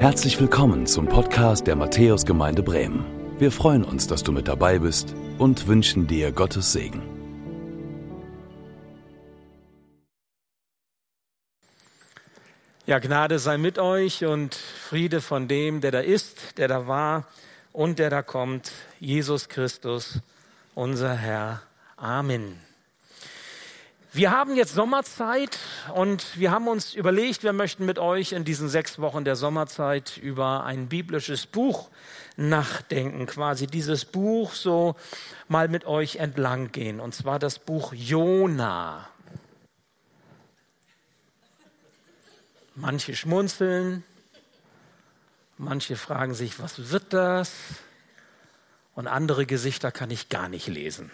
Herzlich willkommen zum Podcast der Matthäusgemeinde Bremen. Wir freuen uns, dass du mit dabei bist und wünschen dir Gottes Segen. Ja, Gnade sei mit euch und Friede von dem, der da ist, der da war und der da kommt, Jesus Christus, unser Herr. Amen. Wir haben jetzt Sommerzeit und wir haben uns überlegt, wir möchten mit euch in diesen sechs Wochen der Sommerzeit über ein biblisches Buch nachdenken, quasi dieses Buch so mal mit euch entlang gehen, und zwar das Buch Jona. Manche schmunzeln, manche fragen sich, was wird das? Und andere Gesichter kann ich gar nicht lesen.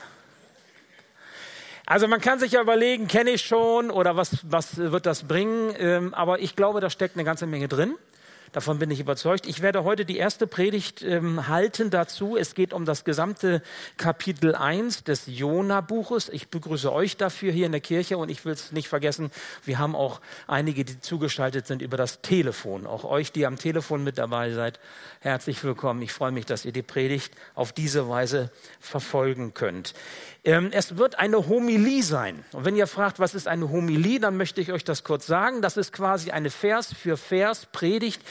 Also man kann sich ja überlegen, kenne ich schon oder was, was wird das bringen? Ähm, aber ich glaube, da steckt eine ganze Menge drin. Davon bin ich überzeugt. Ich werde heute die erste Predigt ähm, halten dazu. Es geht um das gesamte Kapitel 1 des Jona-Buches. Ich begrüße euch dafür hier in der Kirche und ich will es nicht vergessen, wir haben auch einige, die zugeschaltet sind über das Telefon. Auch euch, die am Telefon mit dabei seid, herzlich willkommen. Ich freue mich, dass ihr die Predigt auf diese Weise verfolgen könnt. Ähm, es wird eine Homilie sein. Und wenn ihr fragt, was ist eine Homilie, dann möchte ich euch das kurz sagen. Das ist quasi eine Vers für Vers Predigt,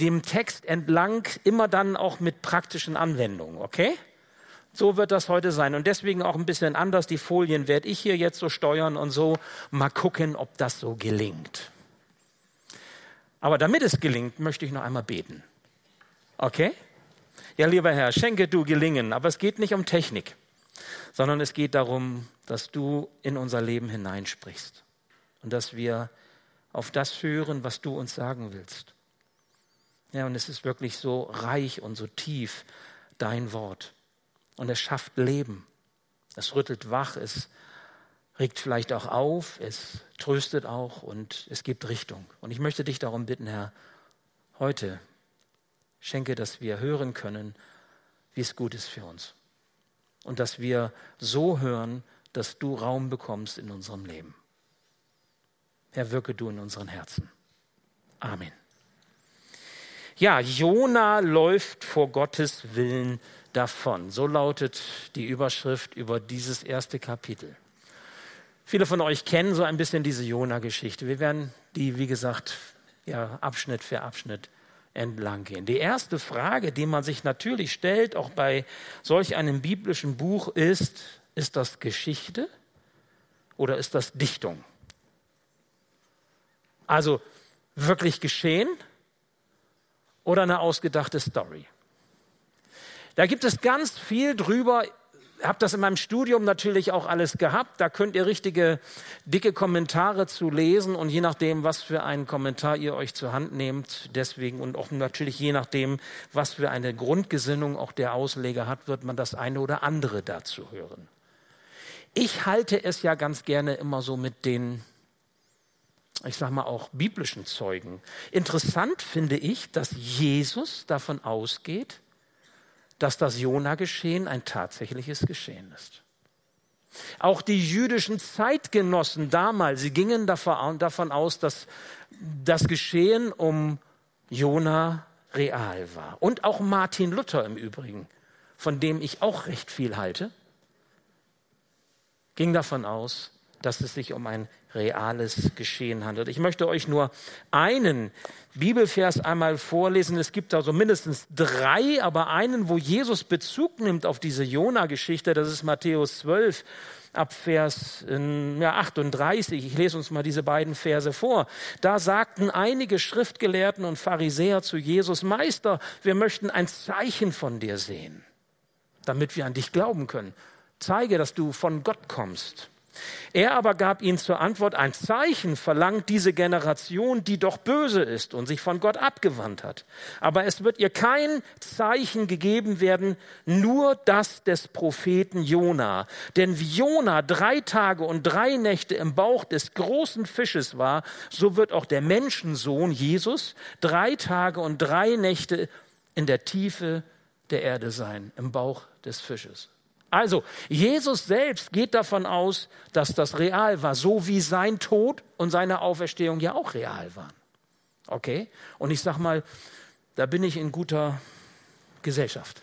dem Text entlang, immer dann auch mit praktischen Anwendungen, okay? So wird das heute sein. Und deswegen auch ein bisschen anders. Die Folien werde ich hier jetzt so steuern und so. Mal gucken, ob das so gelingt. Aber damit es gelingt, möchte ich noch einmal beten. Okay? Ja, lieber Herr, schenke du gelingen. Aber es geht nicht um Technik sondern es geht darum, dass du in unser Leben hineinsprichst und dass wir auf das hören, was du uns sagen willst. Ja, und es ist wirklich so reich und so tief, dein Wort. Und es schafft Leben. Es rüttelt wach, es regt vielleicht auch auf, es tröstet auch und es gibt Richtung. Und ich möchte dich darum bitten, Herr, heute schenke, dass wir hören können, wie es gut ist für uns und dass wir so hören, dass du Raum bekommst in unserem Leben. Herr, wirke du in unseren Herzen. Amen. Ja, Jona läuft vor Gottes Willen davon. So lautet die Überschrift über dieses erste Kapitel. Viele von euch kennen so ein bisschen diese Jona-Geschichte. Wir werden die, wie gesagt, ja, Abschnitt für Abschnitt entlang gehen. Die erste Frage, die man sich natürlich stellt, auch bei solch einem biblischen Buch, ist, ist das Geschichte oder ist das Dichtung? Also wirklich geschehen oder eine ausgedachte Story? Da gibt es ganz viel drüber habe das in meinem Studium natürlich auch alles gehabt. Da könnt ihr richtige dicke Kommentare zu lesen und je nachdem, was für einen Kommentar ihr euch zur Hand nehmt, deswegen und auch natürlich je nachdem, was für eine Grundgesinnung auch der Ausleger hat, wird man das eine oder andere dazu hören. Ich halte es ja ganz gerne immer so mit den ich sage mal auch biblischen Zeugen. Interessant finde ich, dass Jesus davon ausgeht, dass das Jona-Geschehen ein tatsächliches Geschehen ist. Auch die jüdischen Zeitgenossen damals, sie gingen davon aus, dass das Geschehen um Jona real war. Und auch Martin Luther im Übrigen, von dem ich auch recht viel halte, ging davon aus, dass es sich um ein reales Geschehen handelt. Ich möchte euch nur einen Bibelvers einmal vorlesen. Es gibt also mindestens drei, aber einen, wo Jesus Bezug nimmt auf diese Jona-Geschichte. Das ist Matthäus 12 ab Vers ja, 38. Ich lese uns mal diese beiden Verse vor. Da sagten einige Schriftgelehrten und Pharisäer zu Jesus, Meister, wir möchten ein Zeichen von dir sehen, damit wir an dich glauben können. Zeige, dass du von Gott kommst. Er aber gab ihnen zur Antwort, ein Zeichen verlangt diese Generation, die doch böse ist und sich von Gott abgewandt hat. Aber es wird ihr kein Zeichen gegeben werden, nur das des Propheten Jona. Denn wie Jona drei Tage und drei Nächte im Bauch des großen Fisches war, so wird auch der Menschensohn Jesus drei Tage und drei Nächte in der Tiefe der Erde sein, im Bauch des Fisches. Also, Jesus selbst geht davon aus, dass das real war, so wie sein Tod und seine Auferstehung ja auch real waren. Okay? Und ich sag mal, da bin ich in guter Gesellschaft,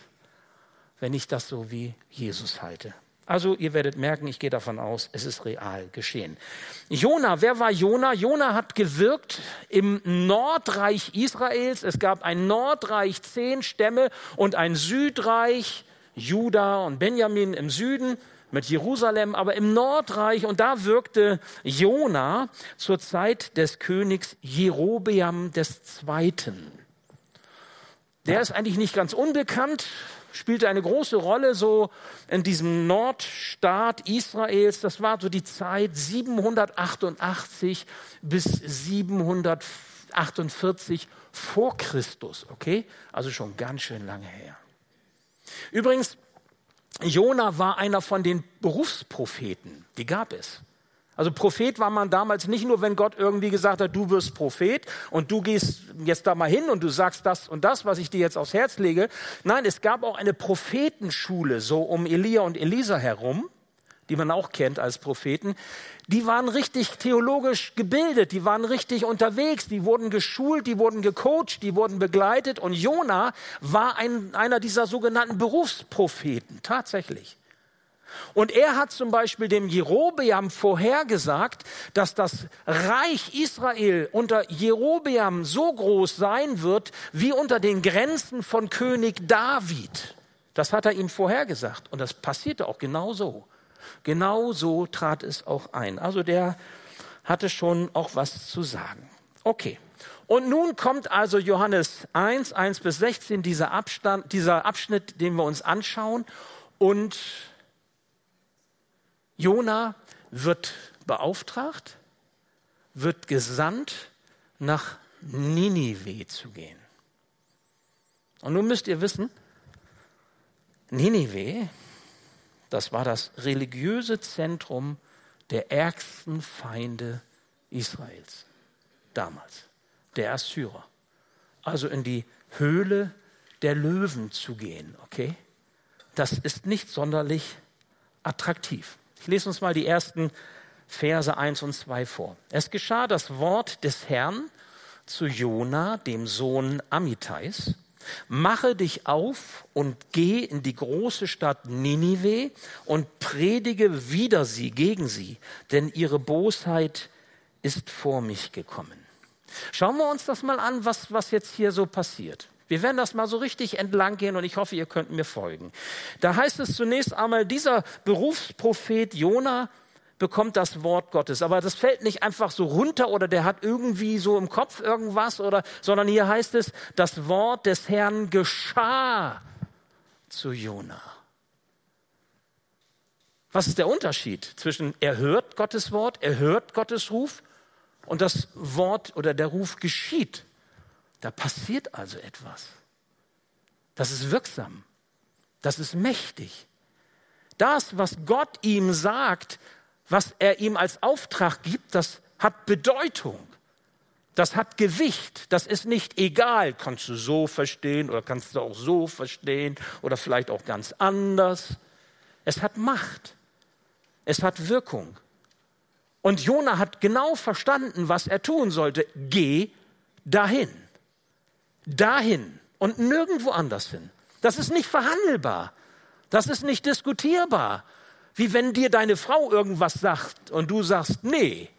wenn ich das so wie Jesus halte. Also ihr werdet merken, ich gehe davon aus, es ist real geschehen. Jona, wer war Jona? Jona hat gewirkt im Nordreich Israels. Es gab ein Nordreich, zehn Stämme und ein Südreich, Juda und Benjamin im Süden mit Jerusalem, aber im Nordreich und da wirkte Jona zur Zeit des Königs Jerobeam II. Der ist eigentlich nicht ganz unbekannt, spielte eine große Rolle so in diesem Nordstaat Israels. Das war so die Zeit 788 bis 748 vor Christus, okay? Also schon ganz schön lange her. Übrigens, Jona war einer von den Berufspropheten, die gab es. Also Prophet war man damals nicht nur, wenn Gott irgendwie gesagt hat, du wirst Prophet und du gehst jetzt da mal hin und du sagst das und das, was ich dir jetzt aufs Herz lege. Nein, es gab auch eine Prophetenschule so um Elia und Elisa herum, die man auch kennt als Propheten. Die waren richtig theologisch gebildet, die waren richtig unterwegs, die wurden geschult, die wurden gecoacht, die wurden begleitet und Jona war ein, einer dieser sogenannten Berufspropheten, tatsächlich. Und er hat zum Beispiel dem Jerobeam vorhergesagt, dass das Reich Israel unter Jerobeam so groß sein wird wie unter den Grenzen von König David. Das hat er ihm vorhergesagt. Und das passierte auch genau so. Genau so trat es auch ein. Also der hatte schon auch was zu sagen. Okay. Und nun kommt also Johannes 1, 1 bis 16, dieser, Abstand, dieser Abschnitt, den wir uns anschauen. Und Jona wird beauftragt, wird gesandt, nach Ninive zu gehen. Und nun müsst ihr wissen, Ninive, das war das religiöse Zentrum der ärgsten Feinde Israels damals, der Assyrer. Also in die Höhle der Löwen zu gehen, okay? Das ist nicht sonderlich attraktiv. Ich lese uns mal die ersten Verse 1 und 2 vor. Es geschah das Wort des Herrn zu Jona, dem Sohn Amitais. Mache dich auf und geh in die große Stadt Ninive und predige wider sie, gegen sie, denn ihre Bosheit ist vor mich gekommen. Schauen wir uns das mal an, was, was jetzt hier so passiert. Wir werden das mal so richtig entlang gehen und ich hoffe, ihr könnt mir folgen. Da heißt es zunächst einmal, dieser Berufsprophet Jona bekommt das Wort Gottes. Aber das fällt nicht einfach so runter oder der hat irgendwie so im Kopf irgendwas oder, sondern hier heißt es, das Wort des Herrn geschah zu Jona. Was ist der Unterschied zwischen er hört Gottes Wort, er hört Gottes Ruf und das Wort oder der Ruf geschieht? Da passiert also etwas. Das ist wirksam. Das ist mächtig. Das, was Gott ihm sagt, was er ihm als Auftrag gibt, das hat Bedeutung. Das hat Gewicht. Das ist nicht egal. Kannst du so verstehen oder kannst du auch so verstehen oder vielleicht auch ganz anders. Es hat Macht. Es hat Wirkung. Und Jona hat genau verstanden, was er tun sollte. Geh dahin dahin und nirgendwo anders hin. Das ist nicht verhandelbar. Das ist nicht diskutierbar. Wie wenn dir deine Frau irgendwas sagt und du sagst, nee,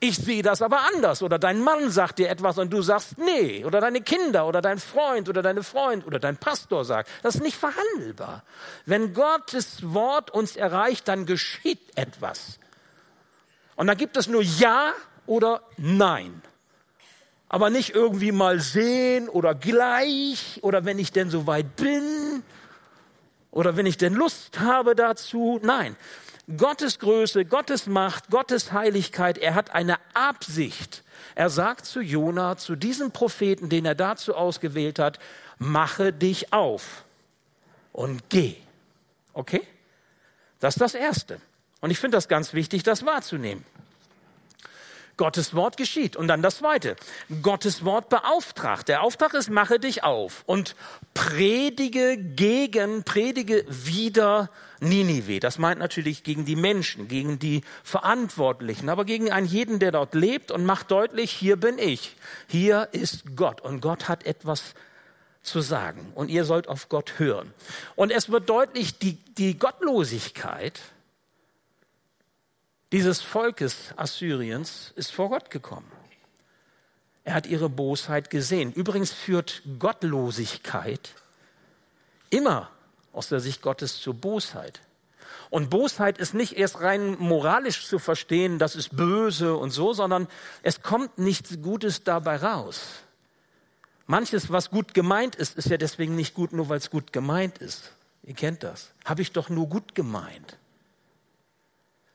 ich sehe das aber anders. Oder dein Mann sagt dir etwas und du sagst, nee. Oder deine Kinder oder dein Freund oder deine Freund oder dein Pastor sagt. Das ist nicht verhandelbar. Wenn Gottes Wort uns erreicht, dann geschieht etwas. Und dann gibt es nur Ja oder Nein aber nicht irgendwie mal sehen oder gleich oder wenn ich denn so weit bin oder wenn ich denn Lust habe dazu. Nein, Gottes Größe, Gottes Macht, Gottes Heiligkeit, er hat eine Absicht. Er sagt zu Jona, zu diesem Propheten, den er dazu ausgewählt hat, mache dich auf und geh. Okay? Das ist das Erste. Und ich finde das ganz wichtig, das wahrzunehmen. Gottes Wort geschieht. Und dann das Zweite. Gottes Wort beauftragt. Der Auftrag ist, mache dich auf und predige gegen, predige wieder Ninive. Das meint natürlich gegen die Menschen, gegen die Verantwortlichen, aber gegen einen jeden, der dort lebt und macht deutlich, hier bin ich. Hier ist Gott. Und Gott hat etwas zu sagen. Und ihr sollt auf Gott hören. Und es wird deutlich, die, die Gottlosigkeit, dieses Volkes Assyriens ist vor Gott gekommen. Er hat ihre Bosheit gesehen. Übrigens führt Gottlosigkeit immer aus der Sicht Gottes zur Bosheit. Und Bosheit ist nicht erst rein moralisch zu verstehen, das ist böse und so, sondern es kommt nichts Gutes dabei raus. Manches, was gut gemeint ist, ist ja deswegen nicht gut, nur weil es gut gemeint ist. Ihr kennt das. Habe ich doch nur gut gemeint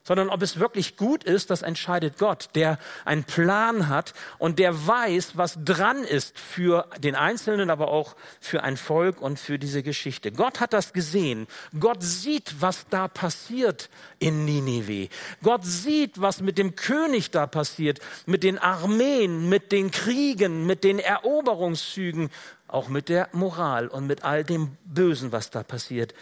sondern ob es wirklich gut ist, das entscheidet Gott, der einen Plan hat und der weiß, was dran ist für den Einzelnen, aber auch für ein Volk und für diese Geschichte. Gott hat das gesehen. Gott sieht, was da passiert in Ninive. Gott sieht, was mit dem König da passiert, mit den Armeen, mit den Kriegen, mit den Eroberungszügen, auch mit der Moral und mit all dem Bösen, was da passiert.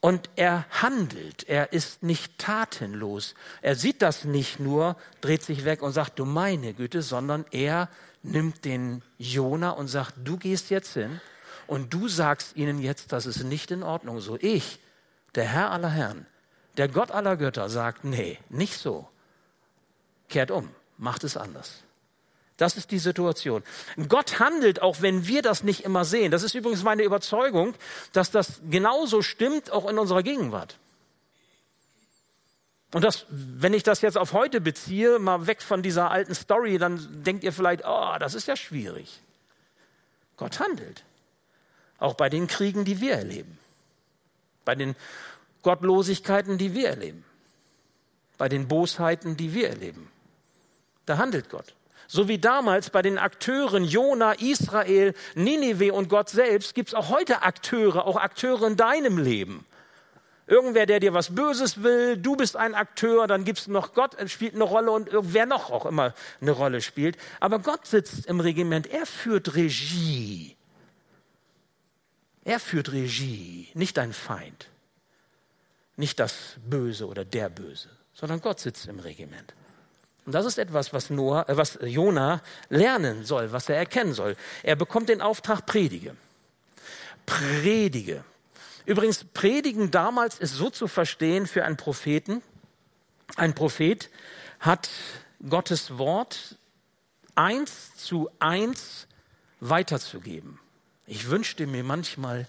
Und er handelt, er ist nicht tatenlos. Er sieht das nicht nur, dreht sich weg und sagt, du meine Güte, sondern er nimmt den Jona und sagt, du gehst jetzt hin und du sagst ihnen jetzt, das ist nicht in Ordnung so. Ich, der Herr aller Herren, der Gott aller Götter, sagt, nee, nicht so. Kehrt um, macht es anders. Das ist die Situation. Gott handelt, auch wenn wir das nicht immer sehen. Das ist übrigens meine Überzeugung, dass das genauso stimmt, auch in unserer Gegenwart. Und das, wenn ich das jetzt auf heute beziehe, mal weg von dieser alten Story, dann denkt ihr vielleicht, oh, das ist ja schwierig. Gott handelt. Auch bei den Kriegen, die wir erleben. Bei den Gottlosigkeiten, die wir erleben. Bei den Bosheiten, die wir erleben. Da handelt Gott. So wie damals bei den Akteuren Jona, Israel, Ninive und Gott selbst gibt es auch heute Akteure, auch Akteure in deinem Leben. Irgendwer, der dir was Böses will, du bist ein Akteur, dann gibt es noch Gott, spielt eine Rolle und wer noch auch immer eine Rolle spielt. Aber Gott sitzt im Regiment, er führt Regie. Er führt Regie, nicht dein Feind, nicht das Böse oder der Böse, sondern Gott sitzt im Regiment. Und das ist etwas, was, Noah, äh, was Jona lernen soll, was er erkennen soll. Er bekommt den Auftrag, predige. Predige. Übrigens, predigen damals ist so zu verstehen für einen Propheten. Ein Prophet hat Gottes Wort eins zu eins weiterzugeben. Ich wünschte mir manchmal,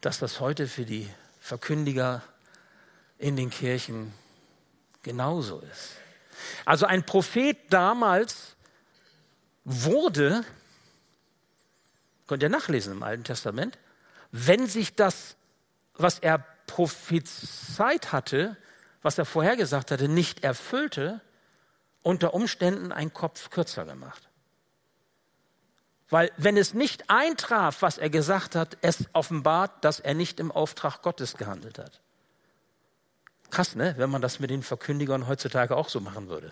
dass das heute für die Verkündiger in den Kirchen genauso ist. Also ein Prophet damals wurde, könnt ihr nachlesen im Alten Testament, wenn sich das, was er prophezeit hatte, was er vorhergesagt hatte, nicht erfüllte, unter Umständen ein Kopf kürzer gemacht. Weil wenn es nicht eintraf, was er gesagt hat, es offenbart, dass er nicht im Auftrag Gottes gehandelt hat. Krass, ne? wenn man das mit den Verkündigern heutzutage auch so machen würde.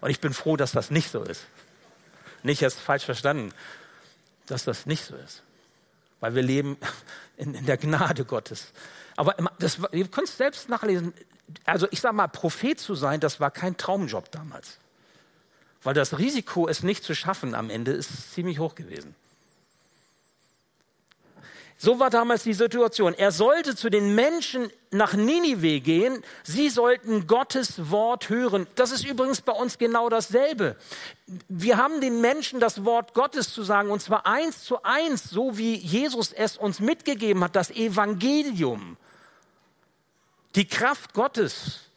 Und ich bin froh, dass das nicht so ist. Nicht jetzt falsch verstanden, dass das nicht so ist. Weil wir leben in, in der Gnade Gottes. Aber das, ihr könnt es selbst nachlesen. Also ich sage mal, Prophet zu sein, das war kein Traumjob damals. Weil das Risiko, es nicht zu schaffen am Ende, ist ziemlich hoch gewesen. So war damals die Situation. Er sollte zu den Menschen nach Ninive gehen. Sie sollten Gottes Wort hören. Das ist übrigens bei uns genau dasselbe. Wir haben den Menschen das Wort Gottes zu sagen, und zwar eins zu eins, so wie Jesus es uns mitgegeben hat, das Evangelium. Die Kraft Gottes,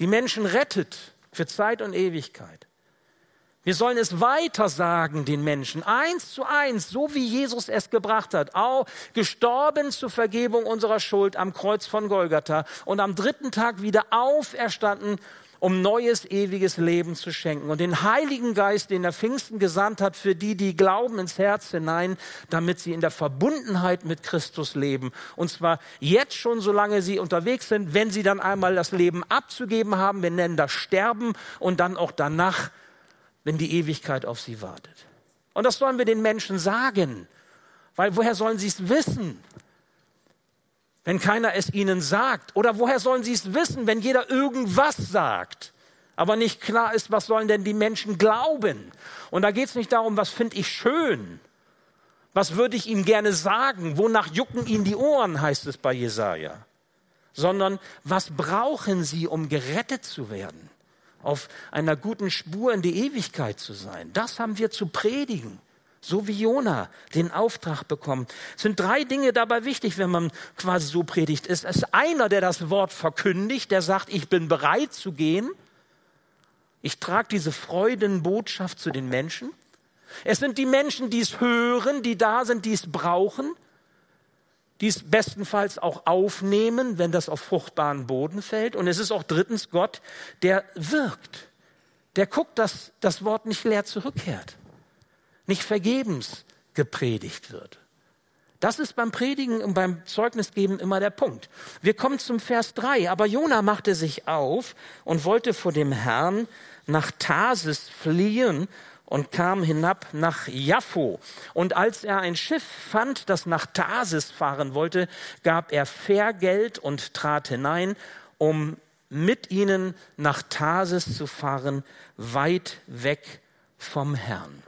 die Menschen rettet für Zeit und Ewigkeit. Wir sollen es weiter sagen den Menschen, eins zu eins, so wie Jesus es gebracht hat. Auch gestorben zur Vergebung unserer Schuld am Kreuz von Golgatha und am dritten Tag wieder auferstanden um neues, ewiges Leben zu schenken. Und den Heiligen Geist, den er Pfingsten gesandt hat, für die, die glauben ins Herz hinein, damit sie in der Verbundenheit mit Christus leben. Und zwar jetzt schon, solange sie unterwegs sind, wenn sie dann einmal das Leben abzugeben haben, wir nennen das Sterben, und dann auch danach, wenn die Ewigkeit auf sie wartet. Und das sollen wir den Menschen sagen. Weil woher sollen sie es wissen? wenn keiner es ihnen sagt? Oder woher sollen sie es wissen, wenn jeder irgendwas sagt? Aber nicht klar ist, was sollen denn die Menschen glauben? Und da geht es nicht darum, was finde ich schön. Was würde ich ihm gerne sagen? Wonach jucken ihnen die Ohren, heißt es bei Jesaja. Sondern was brauchen sie, um gerettet zu werden? Auf einer guten Spur in die Ewigkeit zu sein. Das haben wir zu predigen so wie Jona den Auftrag bekommt. Es sind drei Dinge dabei wichtig, wenn man quasi so predigt. Es ist einer, der das Wort verkündigt, der sagt, ich bin bereit zu gehen. Ich trage diese Freudenbotschaft zu den Menschen. Es sind die Menschen, die es hören, die da sind, die es brauchen, die es bestenfalls auch aufnehmen, wenn das auf fruchtbaren Boden fällt. Und es ist auch drittens Gott, der wirkt. Der guckt, dass das Wort nicht leer zurückkehrt nicht vergebens gepredigt wird. Das ist beim Predigen und beim Zeugnisgeben immer der Punkt. Wir kommen zum Vers 3. Aber Jona machte sich auf und wollte vor dem Herrn nach Tarsis fliehen und kam hinab nach Jaffo. Und als er ein Schiff fand, das nach Tarsis fahren wollte, gab er Fährgeld und trat hinein, um mit ihnen nach Tarsis zu fahren, weit weg vom Herrn.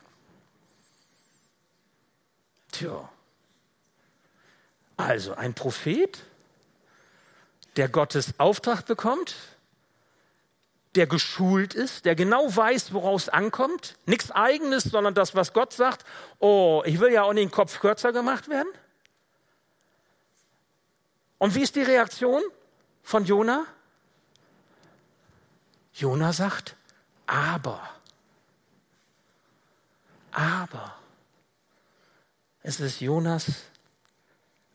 Tja. Also ein Prophet, der Gottes Auftrag bekommt, der geschult ist, der genau weiß, woraus es ankommt. Nichts eigenes, sondern das, was Gott sagt. Oh, ich will ja auch nicht den Kopf kürzer gemacht werden. Und wie ist die Reaktion von Jona? Jona sagt, aber, aber. Es ist Jonas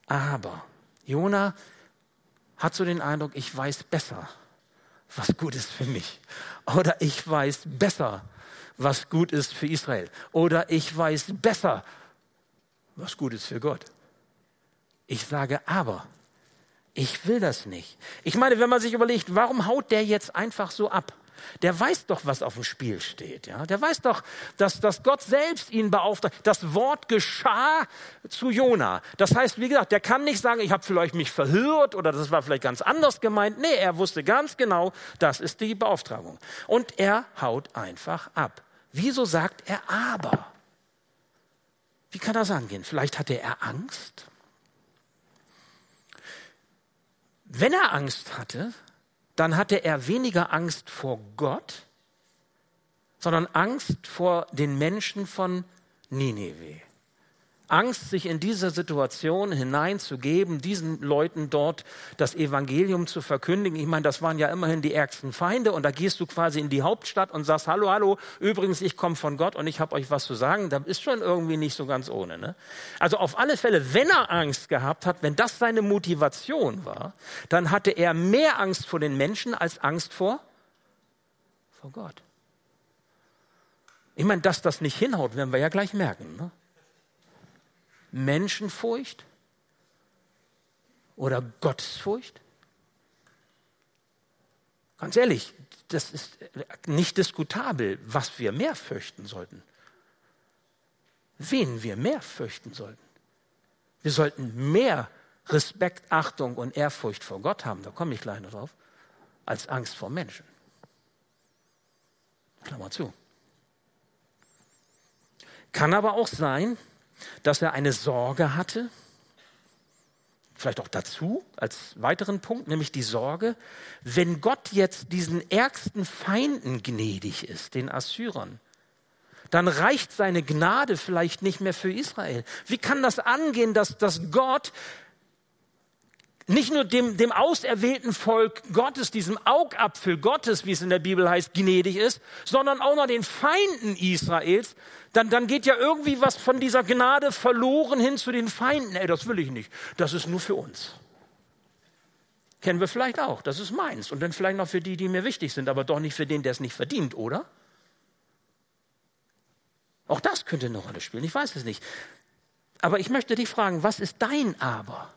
aber. Jona hat so den Eindruck, ich weiß besser, was gut ist für mich. Oder ich weiß besser, was gut ist für Israel. Oder ich weiß besser, was gut ist für Gott. Ich sage aber, ich will das nicht. Ich meine, wenn man sich überlegt, warum haut der jetzt einfach so ab? Der weiß doch, was auf dem Spiel steht. Ja? Der weiß doch, dass, dass Gott selbst ihn beauftragt. Das Wort geschah zu Jona. Das heißt, wie gesagt, der kann nicht sagen, ich habe vielleicht mich verhört oder das war vielleicht ganz anders gemeint. Nee, er wusste ganz genau, das ist die Beauftragung. Und er haut einfach ab. Wieso sagt er aber? Wie kann das angehen? Vielleicht hatte er Angst. Wenn er Angst hatte, dann hatte er weniger Angst vor Gott, sondern Angst vor den Menschen von Nineveh. Angst, sich in diese Situation hineinzugeben, diesen Leuten dort das Evangelium zu verkündigen. Ich meine, das waren ja immerhin die ärgsten Feinde und da gehst du quasi in die Hauptstadt und sagst, hallo, hallo, übrigens, ich komme von Gott und ich habe euch was zu sagen. Da ist schon irgendwie nicht so ganz ohne. Ne? Also auf alle Fälle, wenn er Angst gehabt hat, wenn das seine Motivation war, dann hatte er mehr Angst vor den Menschen als Angst vor, vor Gott. Ich meine, dass das nicht hinhaut, werden wir ja gleich merken. Ne? Menschenfurcht oder Gottesfurcht? Ganz ehrlich, das ist nicht diskutabel, was wir mehr fürchten sollten. Wen wir mehr fürchten sollten. Wir sollten mehr Respekt, Achtung und Ehrfurcht vor Gott haben, da komme ich gleich noch drauf, als Angst vor Menschen. Klammer zu. Kann aber auch sein, dass er eine Sorge hatte, vielleicht auch dazu als weiteren Punkt, nämlich die Sorge, wenn Gott jetzt diesen ärgsten Feinden gnädig ist, den Assyrern, dann reicht seine Gnade vielleicht nicht mehr für Israel. Wie kann das angehen, dass, dass Gott nicht nur dem, dem auserwählten Volk Gottes, diesem Augapfel Gottes, wie es in der Bibel heißt, gnädig ist, sondern auch noch den Feinden Israels, dann, dann geht ja irgendwie was von dieser Gnade verloren hin zu den Feinden. Ey, das will ich nicht. Das ist nur für uns. Kennen wir vielleicht auch. Das ist meins. Und dann vielleicht noch für die, die mir wichtig sind, aber doch nicht für den, der es nicht verdient, oder? Auch das könnte eine Rolle spielen. Ich weiß es nicht. Aber ich möchte dich fragen, was ist dein Aber?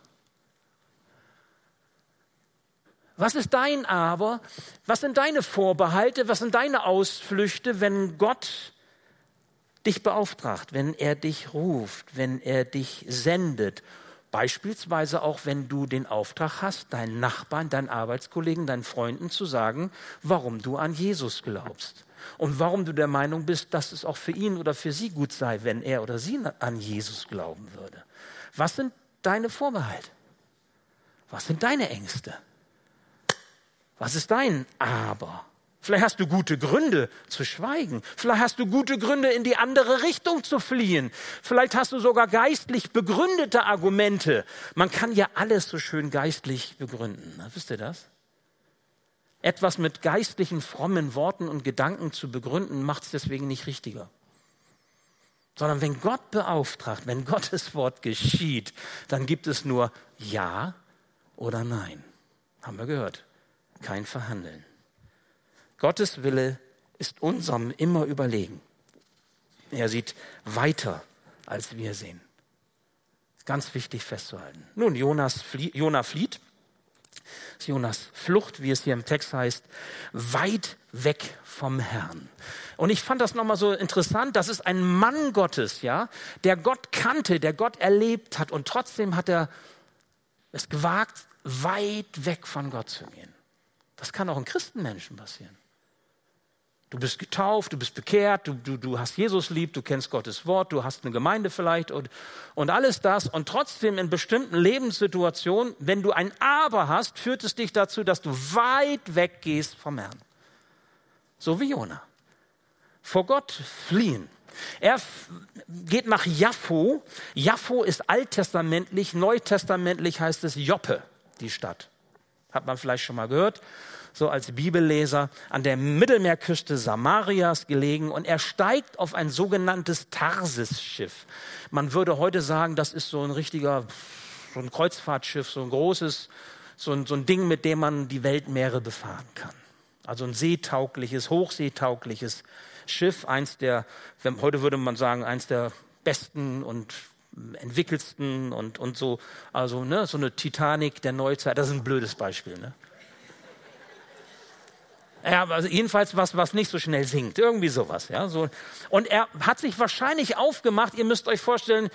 Was ist dein Aber? Was sind deine Vorbehalte? Was sind deine Ausflüchte, wenn Gott dich beauftragt, wenn er dich ruft, wenn er dich sendet? Beispielsweise auch, wenn du den Auftrag hast, deinen Nachbarn, deinen Arbeitskollegen, deinen Freunden zu sagen, warum du an Jesus glaubst und warum du der Meinung bist, dass es auch für ihn oder für sie gut sei, wenn er oder sie an Jesus glauben würde. Was sind deine Vorbehalte? Was sind deine Ängste? Was ist dein Aber? Vielleicht hast du gute Gründe zu schweigen. Vielleicht hast du gute Gründe, in die andere Richtung zu fliehen. Vielleicht hast du sogar geistlich begründete Argumente. Man kann ja alles so schön geistlich begründen. Wisst ihr das? Etwas mit geistlichen, frommen Worten und Gedanken zu begründen, macht es deswegen nicht richtiger. Sondern wenn Gott beauftragt, wenn Gottes Wort geschieht, dann gibt es nur Ja oder Nein. Haben wir gehört kein Verhandeln. Gottes Wille ist unserem immer überlegen. Er sieht weiter, als wir sehen. Ganz wichtig festzuhalten. Nun, Jonas flie Jonah flieht. Jonas Flucht, wie es hier im Text heißt, weit weg vom Herrn. Und ich fand das nochmal so interessant. Das ist ein Mann Gottes, ja, der Gott kannte, der Gott erlebt hat. Und trotzdem hat er es gewagt, weit weg von Gott zu gehen. Das kann auch in Christenmenschen passieren. Du bist getauft, du bist bekehrt, du, du, du hast Jesus lieb, du kennst Gottes Wort, du hast eine Gemeinde vielleicht und, und alles das. Und trotzdem in bestimmten Lebenssituationen, wenn du ein Aber hast, führt es dich dazu, dass du weit weg gehst vom Herrn. So wie Jona. Vor Gott fliehen. Er geht nach Jaffo. Jaffo ist alttestamentlich, neutestamentlich heißt es Joppe, die Stadt. Hat man vielleicht schon mal gehört, so als Bibelleser, an der Mittelmeerküste Samarias gelegen und er steigt auf ein sogenanntes Tarsis-Schiff. Man würde heute sagen, das ist so ein richtiger, so ein Kreuzfahrtschiff, so ein großes, so ein, so ein Ding, mit dem man die Weltmeere befahren kann. Also ein seetaugliches, hochseetaugliches Schiff, eins der, heute würde man sagen, eins der besten und entwickelsten und, und so, also ne, so eine Titanic der Neuzeit, das ist ein blödes Beispiel. Ne? Ja, also jedenfalls was, was nicht so schnell sinkt, irgendwie sowas. Ja, so. Und er hat sich wahrscheinlich aufgemacht, ihr müsst euch vorstellen,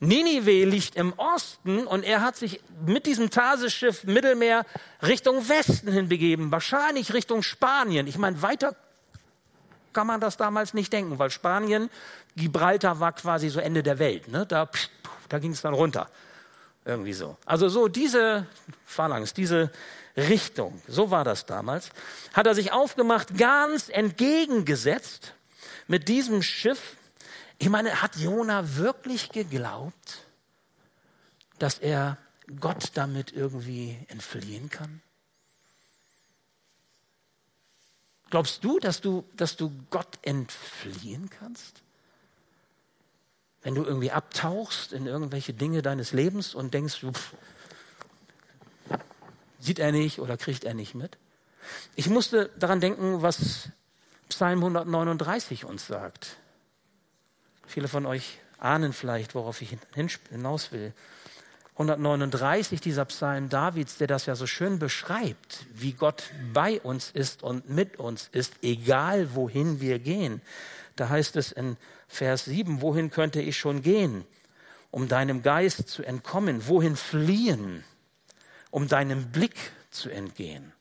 Ninive liegt im Osten und er hat sich mit diesem Tarseschiff Mittelmeer Richtung Westen hinbegeben, wahrscheinlich Richtung Spanien. Ich meine, weiter kann man das damals nicht denken, weil Spanien, Gibraltar war quasi so Ende der Welt. Ne? Da, da ging es dann runter. Irgendwie so. Also so diese Phalanx, diese Richtung, so war das damals, hat er sich aufgemacht, ganz entgegengesetzt mit diesem Schiff. Ich meine, hat Jona wirklich geglaubt, dass er Gott damit irgendwie entfliehen kann? Glaubst du, dass du, dass du Gott entfliehen kannst? Wenn du irgendwie abtauchst in irgendwelche Dinge deines Lebens und denkst, pff, sieht er nicht oder kriegt er nicht mit? Ich musste daran denken, was Psalm 139 uns sagt. Viele von euch ahnen vielleicht, worauf ich hinaus will. 139, dieser Psalm Davids, der das ja so schön beschreibt, wie Gott bei uns ist und mit uns ist, egal wohin wir gehen. Da heißt es in Vers 7, wohin könnte ich schon gehen, um deinem Geist zu entkommen? Wohin fliehen, um deinem Blick zu entgehen?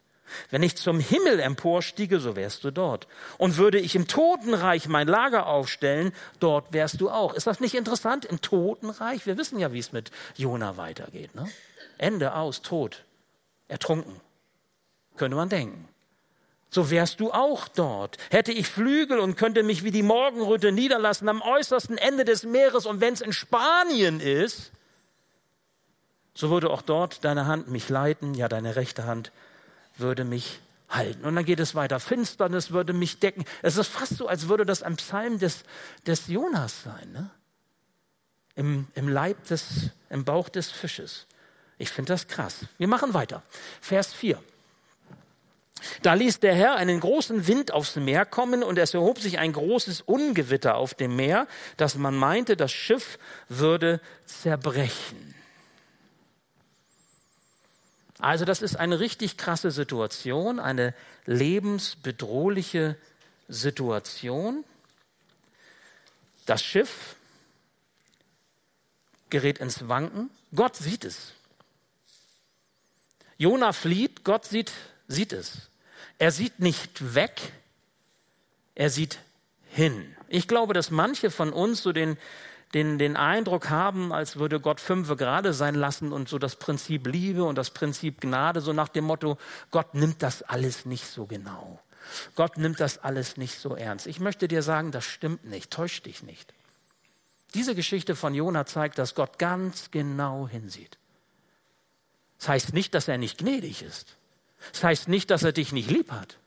Wenn ich zum Himmel emporstiege, so wärst du dort. Und würde ich im Totenreich mein Lager aufstellen, dort wärst du auch. Ist das nicht interessant? Im Totenreich? Wir wissen ja, wie es mit Jona weitergeht. Ne? Ende aus, tot, ertrunken. Könnte man denken. So wärst du auch dort. Hätte ich Flügel und könnte mich wie die Morgenröte niederlassen am äußersten Ende des Meeres und wenn es in Spanien ist, so würde auch dort deine Hand mich leiten, ja deine rechte Hand würde mich halten. Und dann geht es weiter. Finsternis würde mich decken. Es ist fast so, als würde das ein Psalm des, des Jonas sein. Ne? Im, Im Leib des, im Bauch des Fisches. Ich finde das krass. Wir machen weiter. Vers 4. Da ließ der Herr einen großen Wind aufs Meer kommen und es erhob sich ein großes Ungewitter auf dem Meer, dass man meinte, das Schiff würde zerbrechen. Also das ist eine richtig krasse Situation, eine lebensbedrohliche Situation. Das Schiff gerät ins Wanken. Gott sieht es. Jona flieht, Gott sieht, sieht es. Er sieht nicht weg, er sieht hin. Ich glaube, dass manche von uns so den, den, den Eindruck haben, als würde Gott fünfe gerade sein lassen und so das Prinzip Liebe und das Prinzip Gnade, so nach dem Motto, Gott nimmt das alles nicht so genau. Gott nimmt das alles nicht so ernst. Ich möchte dir sagen, das stimmt nicht, täusch dich nicht. Diese Geschichte von Jona zeigt, dass Gott ganz genau hinsieht. Das heißt nicht, dass er nicht gnädig ist. Das heißt nicht, dass er dich nicht lieb hat.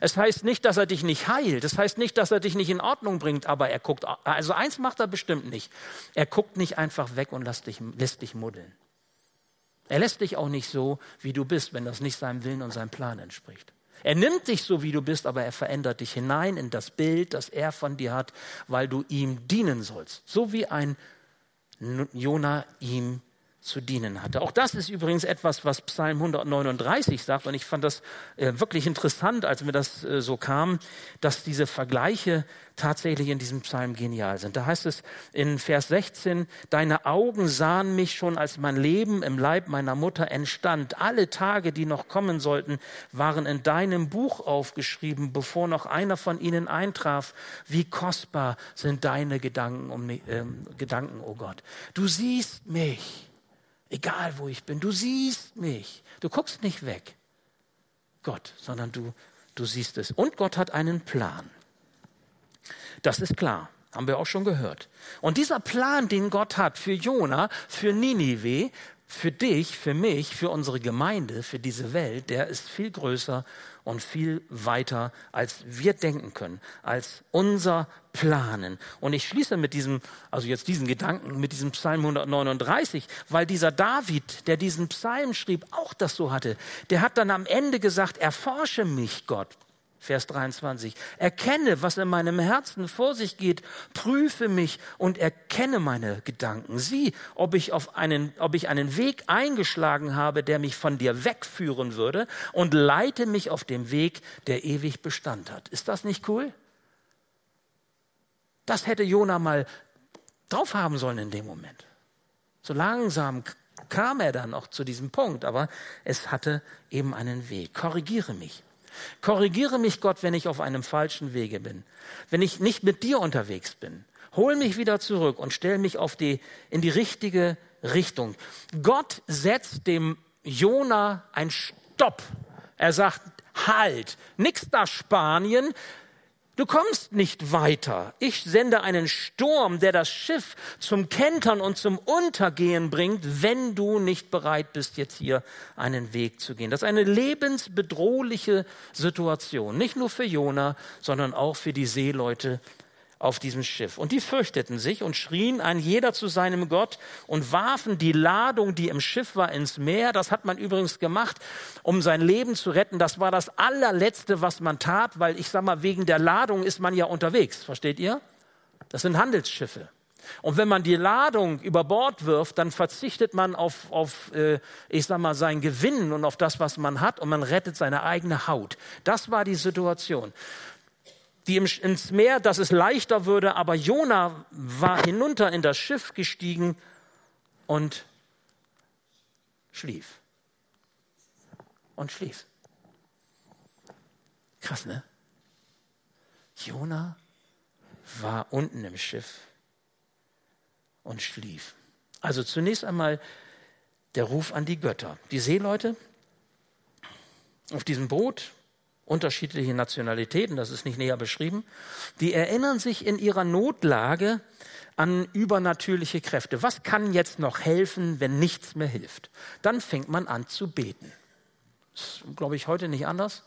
Es heißt nicht, dass er dich nicht heilt. Es heißt nicht, dass er dich nicht in Ordnung bringt, aber er guckt, also eins macht er bestimmt nicht. Er guckt nicht einfach weg und lässt dich, lässt dich muddeln. Er lässt dich auch nicht so, wie du bist, wenn das nicht seinem Willen und seinem Plan entspricht. Er nimmt dich so, wie du bist, aber er verändert dich hinein in das Bild, das er von dir hat, weil du ihm dienen sollst. So wie ein Jona ihm zu dienen hatte. Auch das ist übrigens etwas, was Psalm 139 sagt. Und ich fand das äh, wirklich interessant, als mir das äh, so kam, dass diese Vergleiche tatsächlich in diesem Psalm genial sind. Da heißt es in Vers 16, Deine Augen sahen mich schon, als mein Leben im Leib meiner Mutter entstand. Alle Tage, die noch kommen sollten, waren in deinem Buch aufgeschrieben, bevor noch einer von ihnen eintraf. Wie kostbar sind deine Gedanken, um, äh, Gedanken, oh Gott. Du siehst mich Egal wo ich bin, du siehst mich. Du guckst nicht weg, Gott, sondern du, du siehst es. Und Gott hat einen Plan. Das ist klar, haben wir auch schon gehört. Und dieser Plan, den Gott hat für Jona, für Ninive, für dich, für mich, für unsere Gemeinde, für diese Welt, der ist viel größer und viel weiter, als wir denken können, als unser Planen. Und ich schließe mit diesem, also jetzt diesen Gedanken, mit diesem Psalm 139, weil dieser David, der diesen Psalm schrieb, auch das so hatte. Der hat dann am Ende gesagt, erforsche mich, Gott. Vers 23. Erkenne, was in meinem Herzen vor sich geht, prüfe mich und erkenne meine Gedanken. Sieh, ob ich, auf einen, ob ich einen Weg eingeschlagen habe, der mich von dir wegführen würde und leite mich auf dem Weg, der ewig Bestand hat. Ist das nicht cool? Das hätte Jona mal drauf haben sollen in dem Moment. So langsam kam er dann auch zu diesem Punkt, aber es hatte eben einen Weg. Korrigiere mich. Korrigiere mich, Gott, wenn ich auf einem falschen Wege bin, wenn ich nicht mit dir unterwegs bin. Hol mich wieder zurück und stell mich auf die, in die richtige Richtung. Gott setzt dem Jona ein Stopp. Er sagt, halt, nix da Spanien, Du kommst nicht weiter. Ich sende einen Sturm, der das Schiff zum Kentern und zum Untergehen bringt, wenn du nicht bereit bist, jetzt hier einen Weg zu gehen. Das ist eine lebensbedrohliche Situation. Nicht nur für Jona, sondern auch für die Seeleute auf diesem Schiff. Und die fürchteten sich und schrien ein jeder zu seinem Gott und warfen die Ladung, die im Schiff war, ins Meer. Das hat man übrigens gemacht, um sein Leben zu retten. Das war das allerletzte, was man tat, weil ich sag mal, wegen der Ladung ist man ja unterwegs. Versteht ihr? Das sind Handelsschiffe. Und wenn man die Ladung über Bord wirft, dann verzichtet man auf, auf äh, ich sag mal, sein Gewinn und auf das, was man hat, und man rettet seine eigene Haut. Das war die Situation die ins Meer, dass es leichter würde, aber Jona war hinunter in das Schiff gestiegen und schlief. Und schlief. Krass, ne? Jona war unten im Schiff und schlief. Also zunächst einmal der Ruf an die Götter. Die Seeleute auf diesem Boot unterschiedliche Nationalitäten, das ist nicht näher beschrieben, die erinnern sich in ihrer Notlage an übernatürliche Kräfte. Was kann jetzt noch helfen, wenn nichts mehr hilft? Dann fängt man an zu beten. Das ist, glaube ich, heute nicht anders.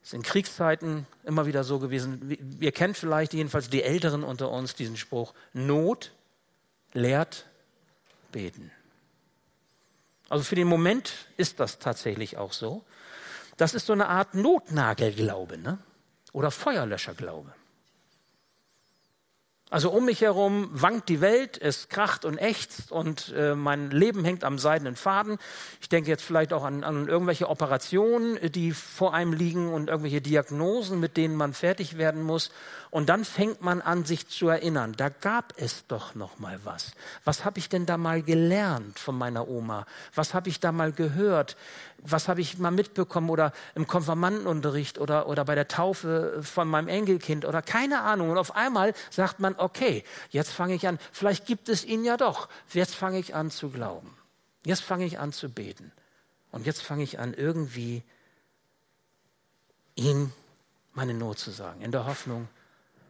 Das ist in Kriegszeiten immer wieder so gewesen. Ihr kennt vielleicht jedenfalls die Älteren unter uns diesen Spruch, Not lehrt beten. Also für den Moment ist das tatsächlich auch so. Das ist so eine Art Notnagelglaube ne? oder Feuerlöscherglaube. Also um mich herum wankt die Welt, es kracht und ächzt und äh, mein Leben hängt am seidenen Faden. Ich denke jetzt vielleicht auch an, an, irgendwelche Operationen, die vor einem liegen und irgendwelche Diagnosen, mit denen man fertig werden muss. Und dann fängt man an, sich zu erinnern. Da gab es doch noch mal was. Was habe ich denn da mal gelernt von meiner Oma? Was habe ich da mal gehört? Was habe ich mal mitbekommen oder im Konfirmandenunterricht oder, oder bei der Taufe von meinem Enkelkind oder keine Ahnung. Und auf einmal sagt man, okay, jetzt fange ich an, vielleicht gibt es ihn ja doch. Jetzt fange ich an zu glauben. Jetzt fange ich an zu beten. Und jetzt fange ich an, irgendwie ihm meine Not zu sagen, in der Hoffnung,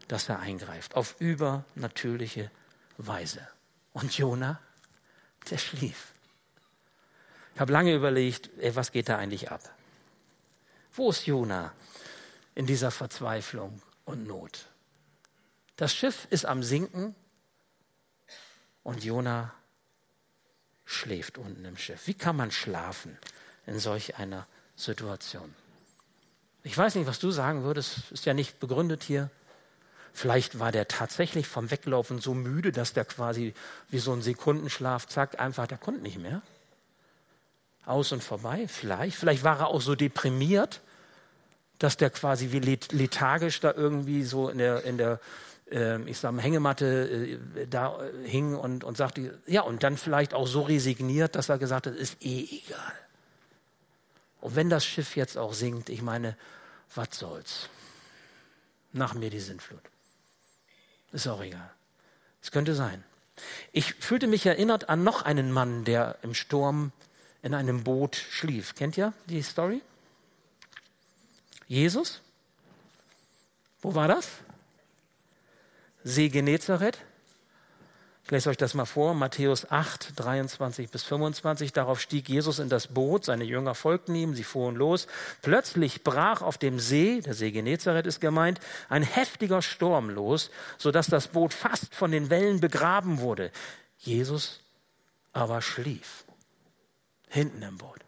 dass er eingreift, auf übernatürliche Weise. Und Jona, der schlief. Habe lange überlegt, ey, was geht da eigentlich ab? Wo ist Jona in dieser Verzweiflung und Not? Das Schiff ist am Sinken und Jona schläft unten im Schiff. Wie kann man schlafen in solch einer Situation? Ich weiß nicht, was du sagen würdest, ist ja nicht begründet hier. Vielleicht war der tatsächlich vom Weglaufen so müde, dass der quasi wie so ein Sekundenschlaf, zack, einfach, der konnte nicht mehr aus und vorbei, vielleicht. Vielleicht war er auch so deprimiert, dass der quasi wie lethargisch da irgendwie so in der, in der äh, ich sag mal, Hängematte äh, da äh, hing und, und sagte, ja, und dann vielleicht auch so resigniert, dass er gesagt hat, ist eh egal. Und wenn das Schiff jetzt auch sinkt, ich meine, was soll's? Nach mir die Sintflut. Ist auch egal. Es könnte sein. Ich fühlte mich erinnert an noch einen Mann, der im Sturm in einem Boot schlief. Kennt ihr die Story? Jesus? Wo war das? See Genezareth. Ich lese euch das mal vor, Matthäus 8, 23 bis 25. Darauf stieg Jesus in das Boot, seine Jünger folgten ihm, sie fuhren los. Plötzlich brach auf dem See, der See Genezareth ist gemeint, ein heftiger Sturm los, sodass das Boot fast von den Wellen begraben wurde. Jesus aber schlief hinten im Boot.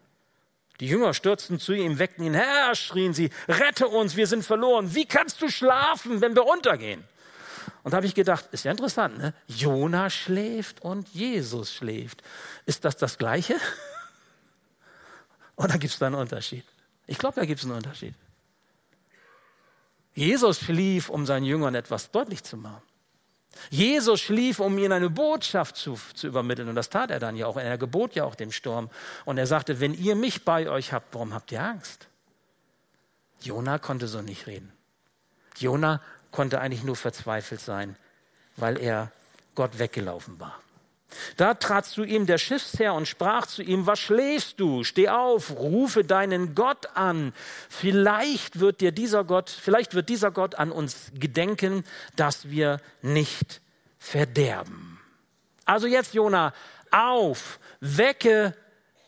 Die Jünger stürzten zu ihm, weckten ihn. Herr, schrien sie, rette uns, wir sind verloren. Wie kannst du schlafen, wenn wir untergehen? Und da habe ich gedacht, ist ja interessant, ne? Jona schläft und Jesus schläft. Ist das das Gleiche? Oder gibt es da einen Unterschied? Ich glaube, da gibt es einen Unterschied. Jesus schlief, um seinen Jüngern etwas deutlich zu machen. Jesus schlief, um ihnen eine Botschaft zu, zu übermitteln. Und das tat er dann ja auch. Er gebot ja auch dem Sturm. Und er sagte, wenn ihr mich bei euch habt, warum habt ihr Angst? Jona konnte so nicht reden. Jona konnte eigentlich nur verzweifelt sein, weil er Gott weggelaufen war. Da trat zu ihm der Schiffsherr und sprach zu ihm, was schläfst du? Steh auf, rufe deinen Gott an. Vielleicht wird dir dieser Gott, vielleicht wird dieser Gott an uns gedenken, dass wir nicht verderben. Also jetzt, Jona, auf, wecke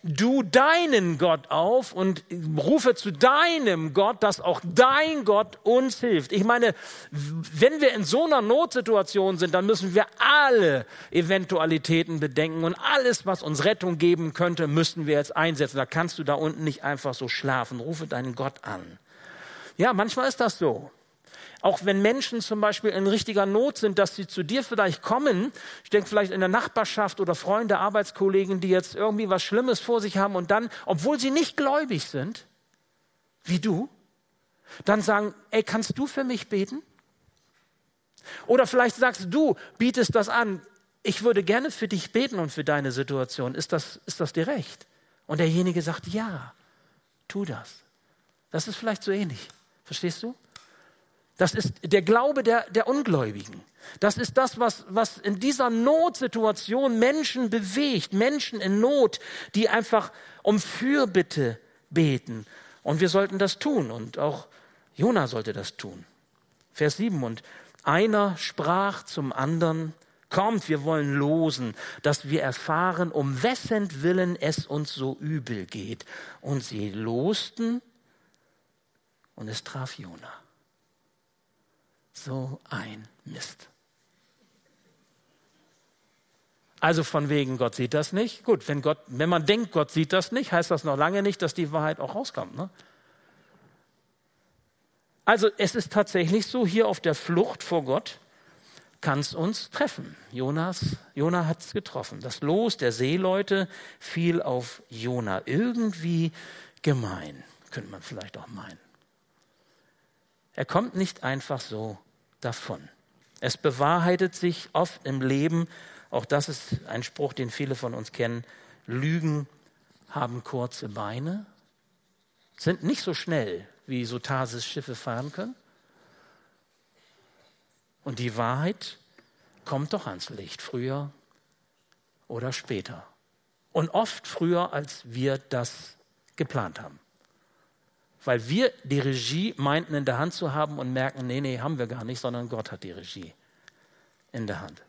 du deinen Gott auf und rufe zu deinem Gott, dass auch dein Gott uns hilft. Ich meine, wenn wir in so einer Notsituation sind, dann müssen wir alle Eventualitäten bedenken und alles, was uns Rettung geben könnte, müssten wir jetzt einsetzen. Da kannst du da unten nicht einfach so schlafen. Rufe deinen Gott an. Ja, manchmal ist das so. Auch wenn Menschen zum Beispiel in richtiger Not sind, dass sie zu dir vielleicht kommen, ich denke vielleicht in der Nachbarschaft oder Freunde, Arbeitskollegen, die jetzt irgendwie was Schlimmes vor sich haben und dann, obwohl sie nicht gläubig sind, wie du, dann sagen, ey, kannst du für mich beten? Oder vielleicht sagst du, bietest das an, ich würde gerne für dich beten und für deine Situation. Ist das, ist das dir recht? Und derjenige sagt, ja, tu das. Das ist vielleicht so ähnlich. Verstehst du? Das ist der Glaube der, der Ungläubigen. Das ist das, was, was in dieser Notsituation Menschen bewegt, Menschen in Not, die einfach um Fürbitte beten. Und wir sollten das tun und auch Jona sollte das tun. Vers 7 und einer sprach zum anderen, kommt, wir wollen losen, dass wir erfahren, um wessen Willen es uns so übel geht. Und sie losten und es traf Jona. So ein Mist. Also von wegen, Gott sieht das nicht. Gut, wenn, Gott, wenn man denkt, Gott sieht das nicht, heißt das noch lange nicht, dass die Wahrheit auch rauskommt. Ne? Also es ist tatsächlich so, hier auf der Flucht vor Gott kann es uns treffen. Jonas, Jona hat es getroffen. Das Los der Seeleute fiel auf Jona. Irgendwie gemein, könnte man vielleicht auch meinen. Er kommt nicht einfach so davon. Es bewahrheitet sich oft im Leben, auch das ist ein Spruch, den viele von uns kennen, Lügen haben kurze Beine, sind nicht so schnell, wie so Tarsis Schiffe fahren können. Und die Wahrheit kommt doch ans Licht, früher oder später. Und oft früher, als wir das geplant haben. Weil wir die Regie meinten in der Hand zu haben und merken, nee, nee, haben wir gar nicht, sondern Gott hat die Regie in der Hand.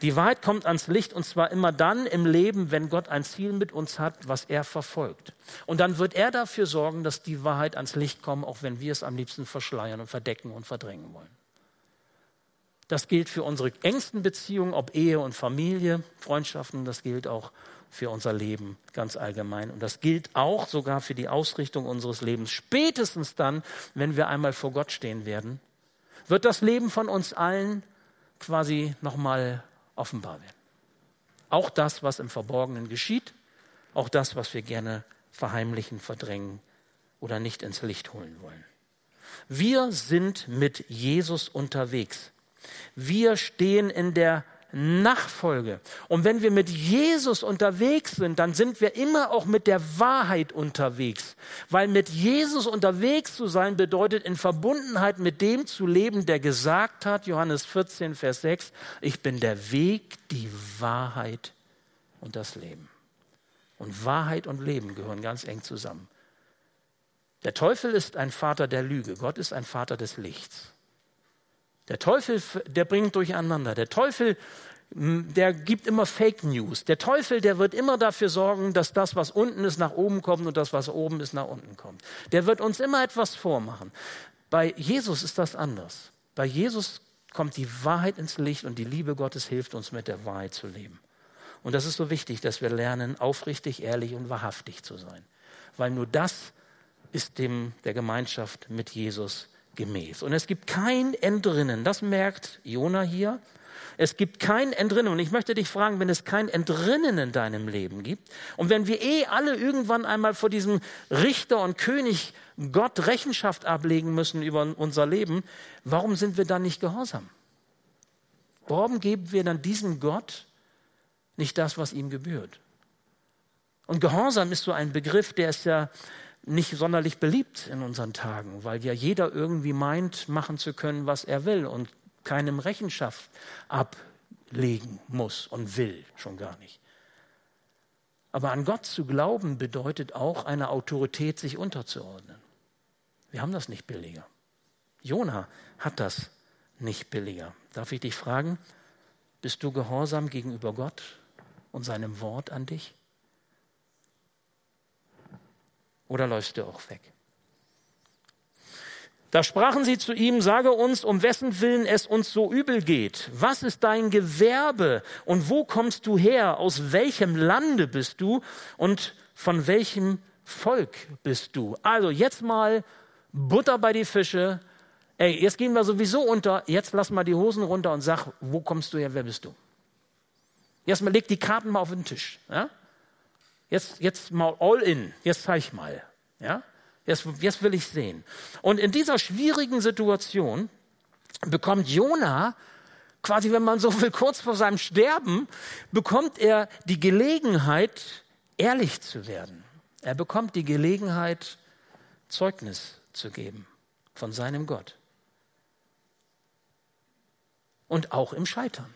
Die Wahrheit kommt ans Licht und zwar immer dann im Leben, wenn Gott ein Ziel mit uns hat, was er verfolgt. Und dann wird er dafür sorgen, dass die Wahrheit ans Licht kommt, auch wenn wir es am liebsten verschleiern und verdecken und verdrängen wollen. Das gilt für unsere engsten Beziehungen, ob Ehe und Familie, Freundschaften, das gilt auch für unser Leben ganz allgemein. Und das gilt auch sogar für die Ausrichtung unseres Lebens. Spätestens dann, wenn wir einmal vor Gott stehen werden, wird das Leben von uns allen quasi nochmal offenbar werden. Auch das, was im Verborgenen geschieht, auch das, was wir gerne verheimlichen, verdrängen oder nicht ins Licht holen wollen. Wir sind mit Jesus unterwegs. Wir stehen in der Nachfolge. Und wenn wir mit Jesus unterwegs sind, dann sind wir immer auch mit der Wahrheit unterwegs. Weil mit Jesus unterwegs zu sein bedeutet in Verbundenheit mit dem zu leben, der gesagt hat, Johannes 14, Vers 6, ich bin der Weg, die Wahrheit und das Leben. Und Wahrheit und Leben gehören ganz eng zusammen. Der Teufel ist ein Vater der Lüge, Gott ist ein Vater des Lichts. Der Teufel, der bringt durcheinander. Der Teufel, der gibt immer Fake News. Der Teufel, der wird immer dafür sorgen, dass das, was unten ist, nach oben kommt und das, was oben ist, nach unten kommt. Der wird uns immer etwas vormachen. Bei Jesus ist das anders. Bei Jesus kommt die Wahrheit ins Licht und die Liebe Gottes hilft uns, mit der Wahrheit zu leben. Und das ist so wichtig, dass wir lernen, aufrichtig, ehrlich und wahrhaftig zu sein. Weil nur das ist dem der Gemeinschaft mit Jesus gemäß. Und es gibt kein Entrinnen. Das merkt Jona hier. Es gibt kein Entrinnen. Und ich möchte dich fragen, wenn es kein Entrinnen in deinem Leben gibt und wenn wir eh alle irgendwann einmal vor diesem Richter und König Gott Rechenschaft ablegen müssen über unser Leben, warum sind wir dann nicht gehorsam? Warum geben wir dann diesem Gott nicht das, was ihm gebührt? Und Gehorsam ist so ein Begriff, der ist ja nicht sonderlich beliebt in unseren Tagen, weil ja jeder irgendwie meint, machen zu können, was er will und keinem Rechenschaft ablegen muss und will, schon gar nicht. Aber an Gott zu glauben bedeutet auch, einer Autorität sich unterzuordnen. Wir haben das nicht billiger. Jona hat das nicht billiger. Darf ich dich fragen, bist du gehorsam gegenüber Gott und seinem Wort an dich? Oder läufst du auch weg? Da sprachen sie zu ihm, sage uns, um wessen Willen es uns so übel geht. Was ist dein Gewerbe und wo kommst du her? Aus welchem Lande bist du und von welchem Volk bist du? Also jetzt mal Butter bei die Fische. Ey, jetzt gehen wir sowieso unter. Jetzt lass mal die Hosen runter und sag, wo kommst du her? Wer bist du? Jetzt mal leg die Karten mal auf den Tisch. Ja? Jetzt, jetzt mal all in. Jetzt zeig mal. Ja? Jetzt, jetzt will ich sehen. Und in dieser schwierigen Situation bekommt Jona quasi, wenn man so will, kurz vor seinem Sterben, bekommt er die Gelegenheit, ehrlich zu werden. Er bekommt die Gelegenheit, Zeugnis zu geben von seinem Gott. Und auch im Scheitern,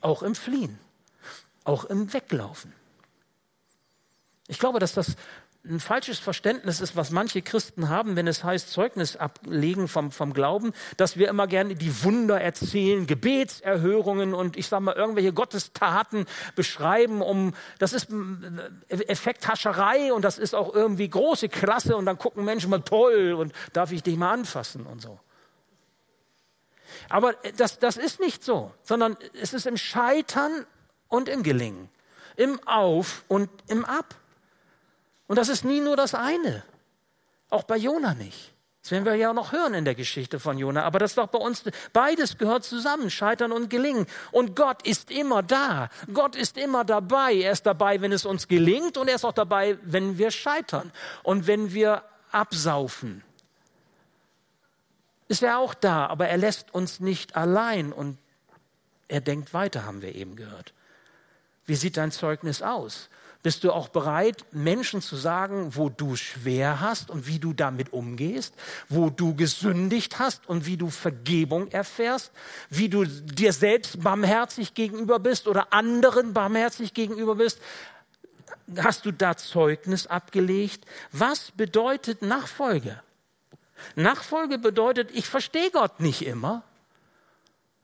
auch im Fliehen, auch im Weglaufen. Ich glaube, dass das ein falsches Verständnis ist, was manche Christen haben, wenn es heißt Zeugnis ablegen vom, vom Glauben, dass wir immer gerne die Wunder erzählen, Gebetserhörungen und ich sage mal irgendwelche Gottestaten beschreiben, um das ist Effekthascherei und das ist auch irgendwie große Klasse und dann gucken Menschen mal toll und darf ich dich mal anfassen und so. Aber das, das ist nicht so, sondern es ist im Scheitern und im Gelingen, im Auf und im Ab. Und das ist nie nur das eine. Auch bei Jona nicht. Das werden wir ja noch hören in der Geschichte von Jona. Aber das ist doch bei uns, beides gehört zusammen, Scheitern und Gelingen. Und Gott ist immer da. Gott ist immer dabei. Er ist dabei, wenn es uns gelingt und er ist auch dabei, wenn wir scheitern und wenn wir absaufen. Ist er auch da, aber er lässt uns nicht allein und er denkt weiter, haben wir eben gehört. Wie sieht dein Zeugnis aus? Bist du auch bereit, Menschen zu sagen, wo du schwer hast und wie du damit umgehst, wo du gesündigt hast und wie du Vergebung erfährst, wie du dir selbst barmherzig gegenüber bist oder anderen barmherzig gegenüber bist? Hast du da Zeugnis abgelegt? Was bedeutet Nachfolge? Nachfolge bedeutet, ich verstehe Gott nicht immer.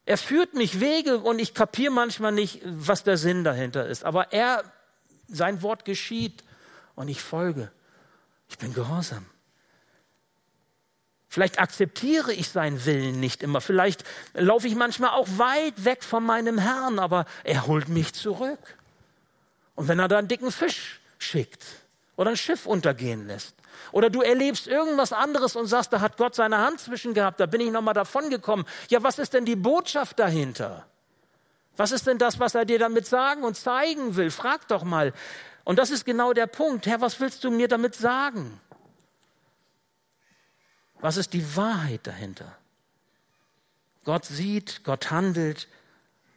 Er führt mich Wege und ich kapiere manchmal nicht, was der Sinn dahinter ist. Aber er sein Wort geschieht und ich folge. Ich bin gehorsam. Vielleicht akzeptiere ich seinen Willen nicht immer. Vielleicht laufe ich manchmal auch weit weg von meinem Herrn, aber er holt mich zurück. Und wenn er da einen dicken Fisch schickt oder ein Schiff untergehen lässt, oder du erlebst irgendwas anderes und sagst, da hat Gott seine Hand zwischen gehabt, da bin ich nochmal davon gekommen. Ja, was ist denn die Botschaft dahinter? Was ist denn das, was er dir damit sagen und zeigen will? Frag doch mal. Und das ist genau der Punkt. Herr, was willst du mir damit sagen? Was ist die Wahrheit dahinter? Gott sieht, Gott handelt,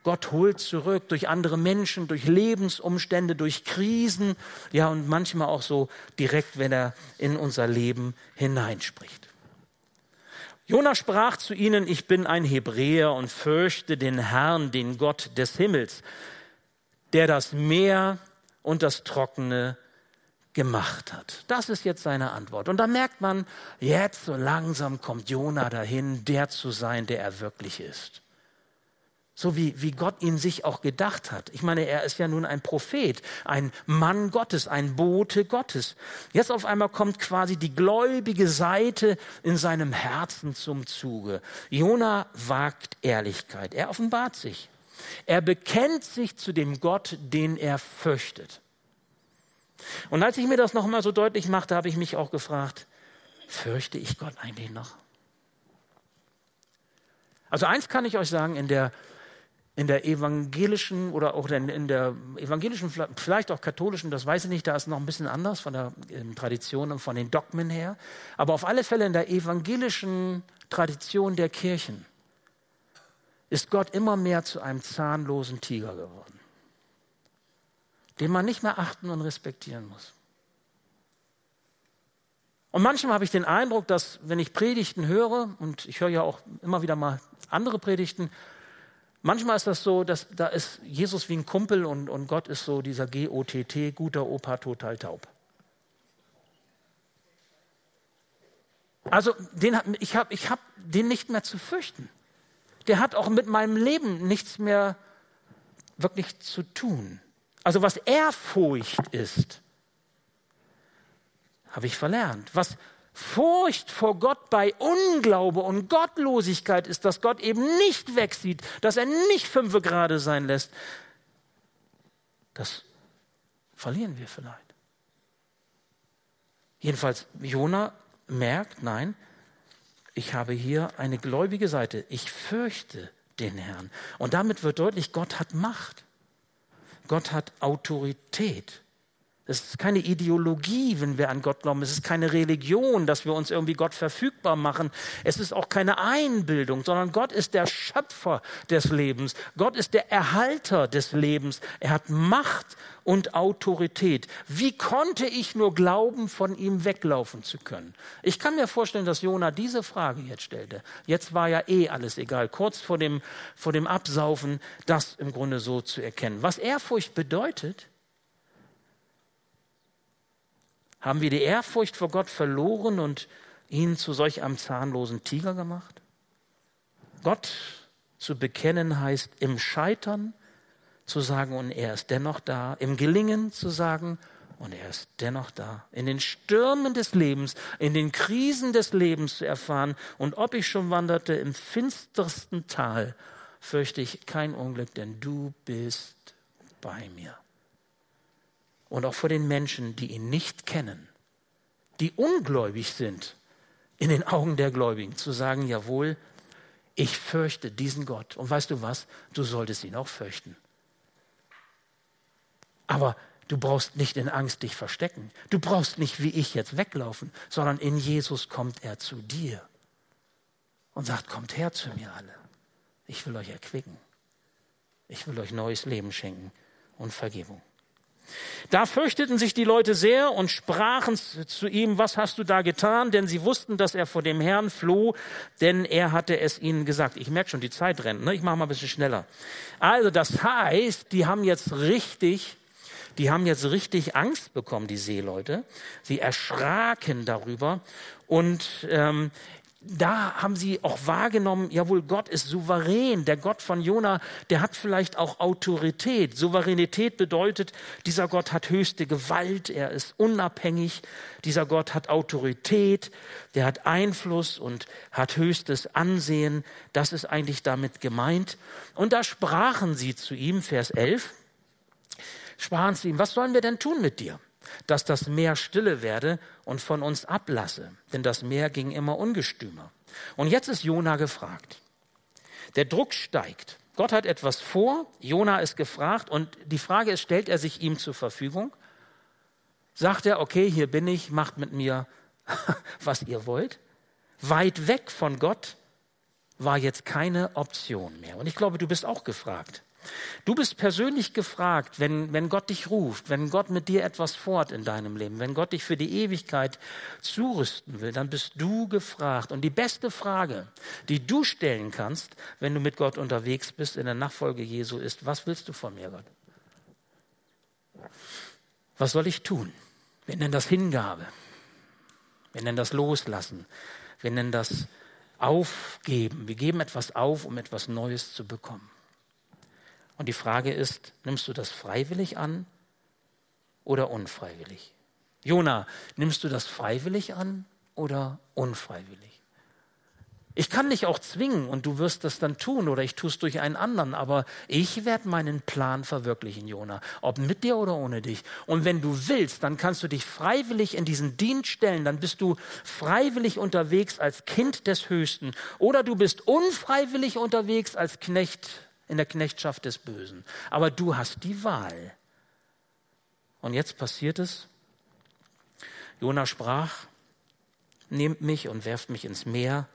Gott holt zurück durch andere Menschen, durch Lebensumstände, durch Krisen, ja, und manchmal auch so direkt, wenn er in unser Leben hineinspricht. Jona sprach zu ihnen, ich bin ein Hebräer und fürchte den Herrn, den Gott des Himmels, der das Meer und das Trockene gemacht hat. Das ist jetzt seine Antwort. Und da merkt man, jetzt so langsam kommt Jona dahin, der zu sein, der er wirklich ist. So wie, wie Gott ihn sich auch gedacht hat. Ich meine, er ist ja nun ein Prophet, ein Mann Gottes, ein Bote Gottes. Jetzt auf einmal kommt quasi die gläubige Seite in seinem Herzen zum Zuge. Jona wagt Ehrlichkeit. Er offenbart sich. Er bekennt sich zu dem Gott, den er fürchtet. Und als ich mir das nochmal so deutlich machte, habe ich mich auch gefragt, fürchte ich Gott eigentlich noch? Also eins kann ich euch sagen, in der in der evangelischen oder auch in der evangelischen, vielleicht auch katholischen, das weiß ich nicht, da ist noch ein bisschen anders von der ähm, Tradition und von den Dogmen her. Aber auf alle Fälle in der evangelischen Tradition der Kirchen ist Gott immer mehr zu einem zahnlosen Tiger geworden, den man nicht mehr achten und respektieren muss. Und manchmal habe ich den Eindruck, dass wenn ich Predigten höre, und ich höre ja auch immer wieder mal andere Predigten, Manchmal ist das so, dass da ist Jesus wie ein Kumpel und, und Gott ist so dieser G-O-T-T, guter Opa, total taub. Also den, ich habe ich hab den nicht mehr zu fürchten. Der hat auch mit meinem Leben nichts mehr wirklich zu tun. Also was Ehrfurcht ist, habe ich verlernt. Was Furcht vor Gott bei Unglaube und Gottlosigkeit ist, dass Gott eben nicht wegsieht, dass er nicht fünfe gerade sein lässt. Das verlieren wir vielleicht. Jedenfalls, Jona merkt, nein, ich habe hier eine gläubige Seite. Ich fürchte den Herrn. Und damit wird deutlich, Gott hat Macht. Gott hat Autorität. Es ist keine Ideologie, wenn wir an Gott glauben. Es ist keine Religion, dass wir uns irgendwie Gott verfügbar machen. Es ist auch keine Einbildung, sondern Gott ist der Schöpfer des Lebens. Gott ist der Erhalter des Lebens. Er hat Macht und Autorität. Wie konnte ich nur glauben, von ihm weglaufen zu können? Ich kann mir vorstellen, dass Jona diese Frage jetzt stellte. Jetzt war ja eh alles egal. Kurz vor dem, vor dem Absaufen, das im Grunde so zu erkennen. Was Ehrfurcht bedeutet, Haben wir die Ehrfurcht vor Gott verloren und ihn zu solch einem zahnlosen Tiger gemacht? Gott zu bekennen heißt im Scheitern zu sagen, und er ist dennoch da, im Gelingen zu sagen, und er ist dennoch da. In den Stürmen des Lebens, in den Krisen des Lebens zu erfahren, und ob ich schon wanderte im finstersten Tal, fürchte ich kein Unglück, denn du bist bei mir. Und auch vor den Menschen, die ihn nicht kennen, die ungläubig sind, in den Augen der Gläubigen, zu sagen, jawohl, ich fürchte diesen Gott. Und weißt du was? Du solltest ihn auch fürchten. Aber du brauchst nicht in Angst dich verstecken. Du brauchst nicht wie ich jetzt weglaufen, sondern in Jesus kommt er zu dir und sagt, kommt her zu mir alle. Ich will euch erquicken. Ich will euch neues Leben schenken und Vergebung. Da fürchteten sich die Leute sehr und sprachen zu ihm, was hast du da getan? Denn sie wussten, dass er vor dem Herrn floh, denn er hatte es ihnen gesagt. Ich merke schon, die Zeit rennt. Ne? Ich mache mal ein bisschen schneller. Also das heißt, die haben jetzt richtig, die haben jetzt richtig Angst bekommen, die Seeleute. Sie erschraken darüber und ähm, da haben sie auch wahrgenommen, jawohl, Gott ist souverän. Der Gott von Jona, der hat vielleicht auch Autorität. Souveränität bedeutet, dieser Gott hat höchste Gewalt, er ist unabhängig. Dieser Gott hat Autorität, der hat Einfluss und hat höchstes Ansehen. Das ist eigentlich damit gemeint. Und da sprachen sie zu ihm, Vers 11, sprachen sie ihm, was sollen wir denn tun mit dir? Dass das Meer stille werde und von uns ablasse, denn das Meer ging immer ungestümer. Und jetzt ist Jona gefragt. Der Druck steigt. Gott hat etwas vor, Jona ist gefragt und die Frage ist, stellt er sich ihm zur Verfügung? Sagt er, okay, hier bin ich, macht mit mir, was ihr wollt? Weit weg von Gott war jetzt keine Option mehr. Und ich glaube, du bist auch gefragt. Du bist persönlich gefragt, wenn, wenn Gott dich ruft, wenn Gott mit dir etwas fort in deinem Leben, wenn Gott dich für die Ewigkeit zurüsten will, dann bist du gefragt. Und die beste Frage, die du stellen kannst, wenn du mit Gott unterwegs bist in der Nachfolge Jesu, ist, was willst du von mir, Gott? Was soll ich tun? Wir nennen das Hingabe. Wir nennen das Loslassen. Wir nennen das Aufgeben. Wir geben etwas auf, um etwas Neues zu bekommen. Und die Frage ist, nimmst du das freiwillig an oder unfreiwillig? Jona, nimmst du das freiwillig an oder unfreiwillig? Ich kann dich auch zwingen und du wirst das dann tun oder ich tue es durch einen anderen, aber ich werde meinen Plan verwirklichen, Jona, ob mit dir oder ohne dich. Und wenn du willst, dann kannst du dich freiwillig in diesen Dienst stellen, dann bist du freiwillig unterwegs als Kind des Höchsten oder du bist unfreiwillig unterwegs als Knecht in der Knechtschaft des Bösen. Aber du hast die Wahl. Und jetzt passiert es. Jona sprach, nehmt mich und werft mich ins Meer,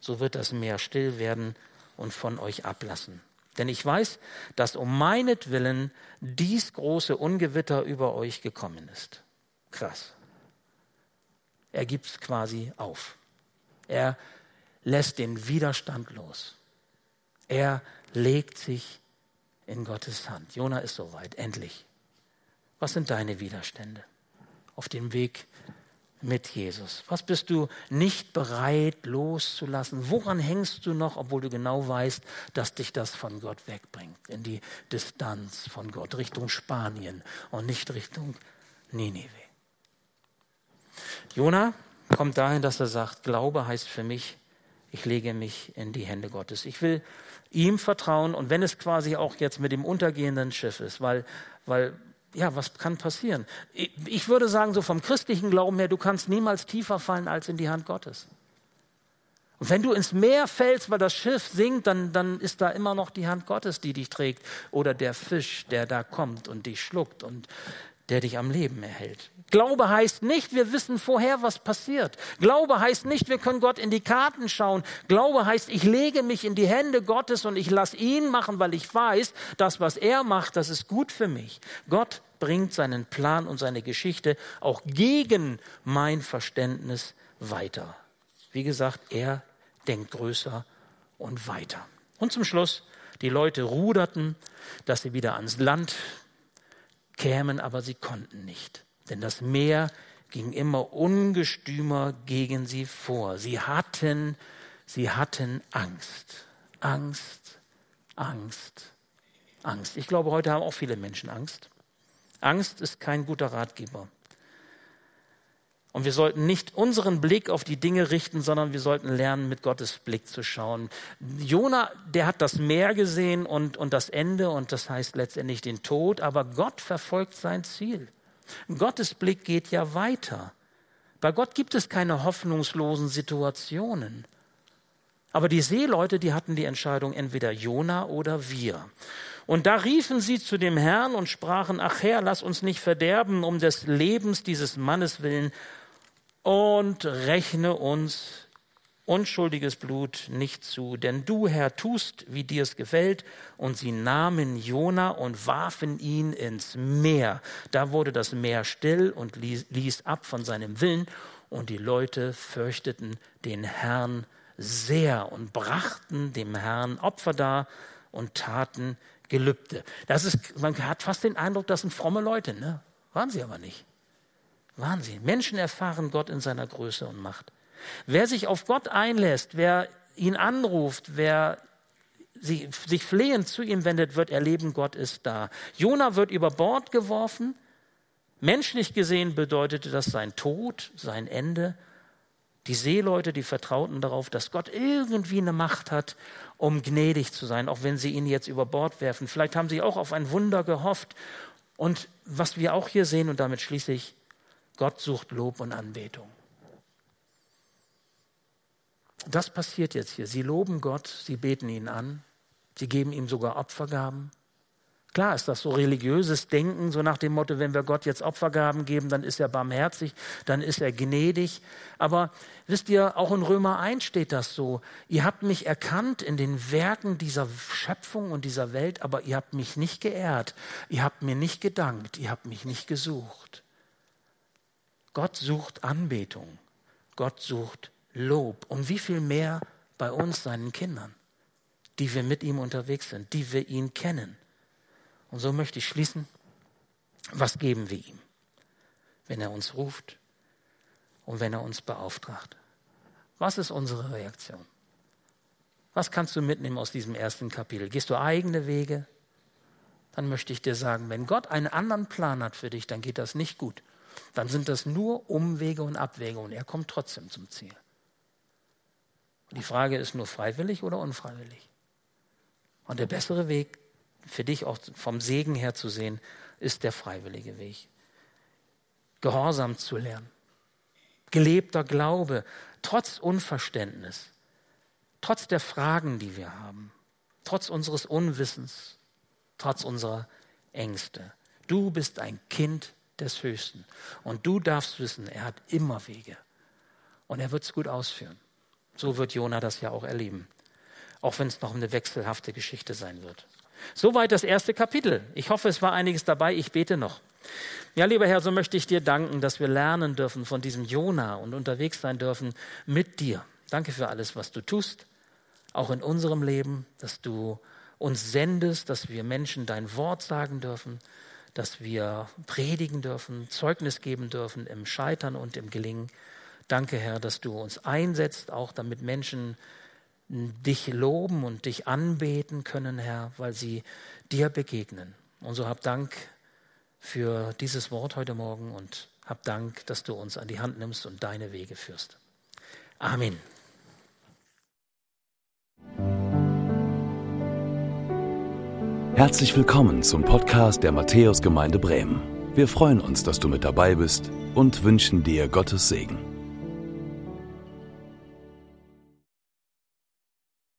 so wird das Meer still werden und von euch ablassen. Denn ich weiß, dass um meinetwillen dies große Ungewitter über euch gekommen ist. Krass. Er gibt es quasi auf. Er lässt den Widerstand los. Er legt sich in Gottes Hand. Jona ist soweit, endlich. Was sind deine Widerstände auf dem Weg mit Jesus? Was bist du nicht bereit loszulassen? Woran hängst du noch, obwohl du genau weißt, dass dich das von Gott wegbringt, in die Distanz von Gott, Richtung Spanien und nicht Richtung Ninive? Jona kommt dahin, dass er sagt, Glaube heißt für mich, ich lege mich in die Hände Gottes. Ich will ihm vertrauen und wenn es quasi auch jetzt mit dem untergehenden Schiff ist, weil, weil ja, was kann passieren? Ich würde sagen, so vom christlichen Glauben her, du kannst niemals tiefer fallen als in die Hand Gottes. Und wenn du ins Meer fällst, weil das Schiff sinkt, dann, dann ist da immer noch die Hand Gottes, die dich trägt. Oder der Fisch, der da kommt und dich schluckt und der dich am Leben erhält. Glaube heißt nicht, wir wissen vorher, was passiert. Glaube heißt nicht, wir können Gott in die Karten schauen. Glaube heißt, ich lege mich in die Hände Gottes und ich lasse ihn machen, weil ich weiß, das, was er macht, das ist gut für mich. Gott bringt seinen Plan und seine Geschichte auch gegen mein Verständnis weiter. Wie gesagt, er denkt größer und weiter. Und zum Schluss, die Leute ruderten, dass sie wieder ans Land kämen, aber sie konnten nicht. Denn das Meer ging immer ungestümer gegen sie vor. Sie hatten, sie hatten Angst. Angst, Angst, Angst. Ich glaube, heute haben auch viele Menschen Angst. Angst ist kein guter Ratgeber. Und wir sollten nicht unseren Blick auf die Dinge richten, sondern wir sollten lernen, mit Gottes Blick zu schauen. Jona, der hat das Meer gesehen und, und das Ende und das heißt letztendlich den Tod, aber Gott verfolgt sein Ziel. Gottes Blick geht ja weiter. Bei Gott gibt es keine hoffnungslosen Situationen. Aber die Seeleute, die hatten die Entscheidung entweder Jona oder wir. Und da riefen sie zu dem Herrn und sprachen, ach Herr, lass uns nicht verderben um des Lebens dieses Mannes willen, und rechne uns unschuldiges Blut nicht zu, denn du, Herr, tust, wie dir es gefällt. Und sie nahmen Jona und warfen ihn ins Meer. Da wurde das Meer still und ließ, ließ ab von seinem Willen. Und die Leute fürchteten den Herrn sehr und brachten dem Herrn Opfer dar und taten Gelübde. Das ist, man hat fast den Eindruck, das sind fromme Leute, ne? Waren sie aber nicht. Wahnsinn. Menschen erfahren Gott in seiner Größe und Macht. Wer sich auf Gott einlässt, wer ihn anruft, wer sich, sich flehend zu ihm wendet, wird erleben, Gott ist da. Jona wird über Bord geworfen. Menschlich gesehen bedeutete das sein Tod, sein Ende. Die Seeleute, die vertrauten darauf, dass Gott irgendwie eine Macht hat, um gnädig zu sein, auch wenn sie ihn jetzt über Bord werfen. Vielleicht haben sie auch auf ein Wunder gehofft. Und was wir auch hier sehen, und damit schließe ich, Gott sucht Lob und Anbetung. Das passiert jetzt hier. Sie loben Gott, sie beten ihn an, sie geben ihm sogar Opfergaben. Klar ist das so religiöses Denken, so nach dem Motto, wenn wir Gott jetzt Opfergaben geben, dann ist er barmherzig, dann ist er gnädig. Aber wisst ihr, auch in Römer 1 steht das so. Ihr habt mich erkannt in den Werken dieser Schöpfung und dieser Welt, aber ihr habt mich nicht geehrt. Ihr habt mir nicht gedankt. Ihr habt mich nicht gesucht. Gott sucht Anbetung. Gott sucht Lob. Und wie viel mehr bei uns, seinen Kindern, die wir mit ihm unterwegs sind, die wir ihn kennen. Und so möchte ich schließen. Was geben wir ihm, wenn er uns ruft und wenn er uns beauftragt? Was ist unsere Reaktion? Was kannst du mitnehmen aus diesem ersten Kapitel? Gehst du eigene Wege? Dann möchte ich dir sagen, wenn Gott einen anderen Plan hat für dich, dann geht das nicht gut dann sind das nur Umwege und Abwäge und er kommt trotzdem zum Ziel. Die Frage ist nur freiwillig oder unfreiwillig. Und der bessere Weg für dich auch vom Segen her zu sehen, ist der freiwillige Weg. Gehorsam zu lernen. Gelebter Glaube, trotz Unverständnis, trotz der Fragen, die wir haben, trotz unseres Unwissens, trotz unserer Ängste. Du bist ein Kind des Höchsten. Und du darfst wissen, er hat immer Wege. Und er wird es gut ausführen. So wird Jona das ja auch erleben. Auch wenn es noch eine wechselhafte Geschichte sein wird. Soweit das erste Kapitel. Ich hoffe, es war einiges dabei. Ich bete noch. Ja, lieber Herr, so möchte ich dir danken, dass wir lernen dürfen von diesem Jona und unterwegs sein dürfen mit dir. Danke für alles, was du tust, auch in unserem Leben, dass du uns sendest, dass wir Menschen dein Wort sagen dürfen, dass wir predigen dürfen, Zeugnis geben dürfen im Scheitern und im Gelingen. Danke, Herr, dass du uns einsetzt, auch damit Menschen dich loben und dich anbeten können, Herr, weil sie dir begegnen. Und so hab Dank für dieses Wort heute Morgen und hab Dank, dass du uns an die Hand nimmst und deine Wege führst. Amen. Herzlich willkommen zum Podcast der Matthäusgemeinde Bremen. Wir freuen uns, dass du mit dabei bist und wünschen dir Gottes Segen.